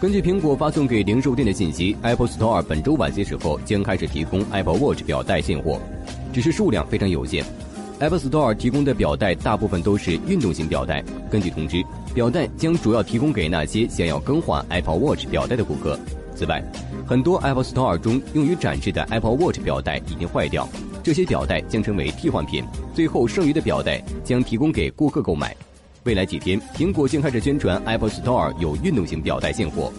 根据苹果发送给零售店的信息，Apple Store 本周晚些时候将开始提供 Apple Watch 表带现货，只是数量非常有限。Apple Store 提供的表带大部分都是运动型表带。根据通知，表带将主要提供给那些想要更换 Apple Watch 表带的顾客。此外，很多 Apple Store 中用于展示的 Apple Watch 表带已经坏掉，这些表带将成为替换品。最后剩余的表带将提供给顾客购买。未来几天，苹果将开始宣传 Apple Store 有运动型表带现货。